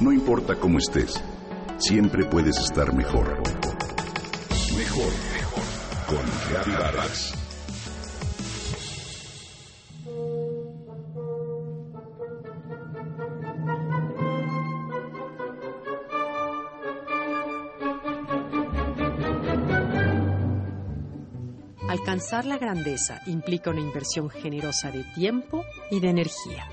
No importa cómo estés, siempre puedes estar mejor. Mejor, mejor. Con Vargas. Alcanzar la grandeza implica una inversión generosa de tiempo y de energía.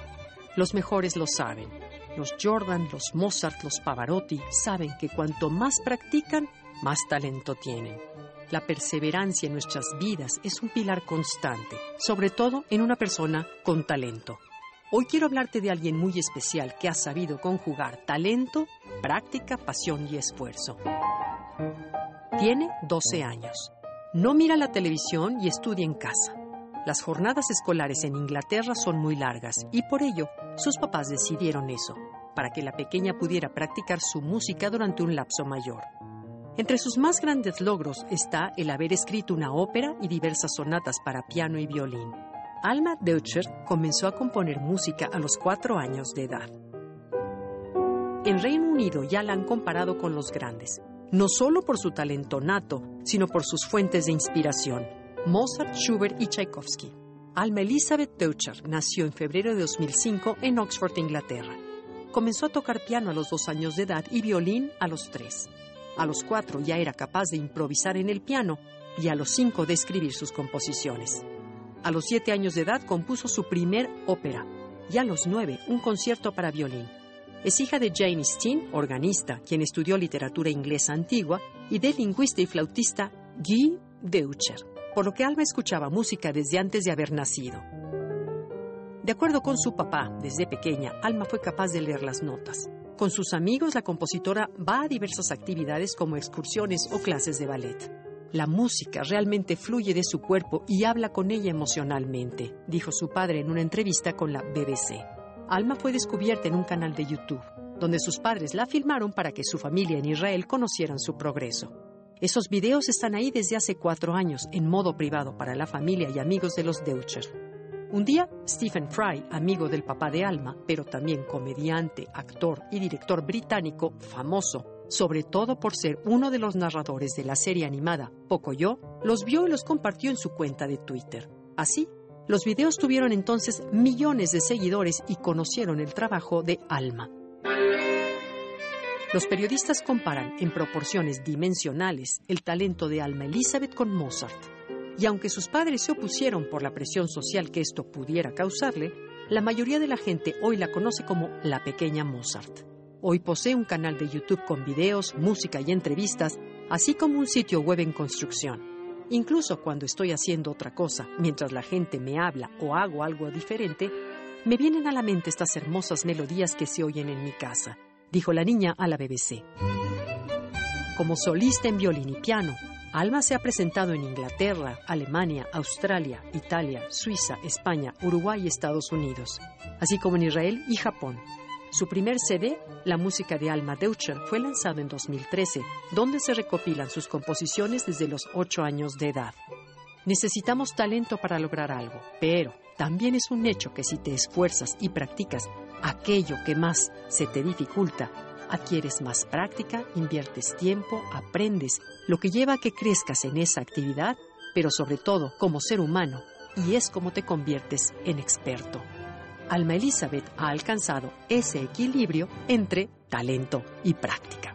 Los mejores lo saben. Los Jordan, los Mozart, los Pavarotti saben que cuanto más practican, más talento tienen. La perseverancia en nuestras vidas es un pilar constante, sobre todo en una persona con talento. Hoy quiero hablarte de alguien muy especial que ha sabido conjugar talento, práctica, pasión y esfuerzo. Tiene 12 años. No mira la televisión y estudia en casa. Las jornadas escolares en Inglaterra son muy largas y por ello sus papás decidieron eso, para que la pequeña pudiera practicar su música durante un lapso mayor. Entre sus más grandes logros está el haber escrito una ópera y diversas sonatas para piano y violín. Alma Deutscher comenzó a componer música a los cuatro años de edad. En Reino Unido ya la han comparado con los grandes, no solo por su talento nato, sino por sus fuentes de inspiración, Mozart, Schubert y Tchaikovsky. Alma Elizabeth Deutscher nació en febrero de 2005 en Oxford, Inglaterra. Comenzó a tocar piano a los dos años de edad y violín a los tres. A los cuatro ya era capaz de improvisar en el piano y a los cinco de escribir sus composiciones. A los siete años de edad compuso su primer ópera y a los nueve un concierto para violín. Es hija de Jane Steen, organista, quien estudió literatura inglesa antigua, y del lingüista y flautista Guy Deutscher, por lo que Alma escuchaba música desde antes de haber nacido. De acuerdo con su papá, desde pequeña, Alma fue capaz de leer las notas. Con sus amigos, la compositora va a diversas actividades como excursiones o clases de ballet. La música realmente fluye de su cuerpo y habla con ella emocionalmente, dijo su padre en una entrevista con la BBC. Alma fue descubierta en un canal de YouTube, donde sus padres la filmaron para que su familia en Israel conocieran su progreso. Esos videos están ahí desde hace cuatro años, en modo privado para la familia y amigos de los Deutscher. Un día, Stephen Fry, amigo del papá de Alma, pero también comediante, actor y director británico famoso, sobre todo por ser uno de los narradores de la serie animada Pocoyo, los vio y los compartió en su cuenta de Twitter. Así, los videos tuvieron entonces millones de seguidores y conocieron el trabajo de Alma. Los periodistas comparan en proporciones dimensionales el talento de Alma Elizabeth con Mozart. Y aunque sus padres se opusieron por la presión social que esto pudiera causarle, la mayoría de la gente hoy la conoce como la pequeña Mozart. Hoy posee un canal de YouTube con videos, música y entrevistas, así como un sitio web en construcción. Incluso cuando estoy haciendo otra cosa, mientras la gente me habla o hago algo diferente, me vienen a la mente estas hermosas melodías que se oyen en mi casa, dijo la niña a la BBC. Como solista en violín y piano, Alma se ha presentado en Inglaterra, Alemania, Australia, Italia, Suiza, España, Uruguay y Estados Unidos, así como en Israel y Japón. Su primer CD, La música de Alma Deutscher, fue lanzado en 2013, donde se recopilan sus composiciones desde los 8 años de edad. Necesitamos talento para lograr algo, pero también es un hecho que si te esfuerzas y practicas aquello que más se te dificulta, adquieres más práctica, inviertes tiempo, aprendes, lo que lleva a que crezcas en esa actividad, pero sobre todo como ser humano, y es como te conviertes en experto. Alma Elizabeth ha alcanzado ese equilibrio entre talento y práctica.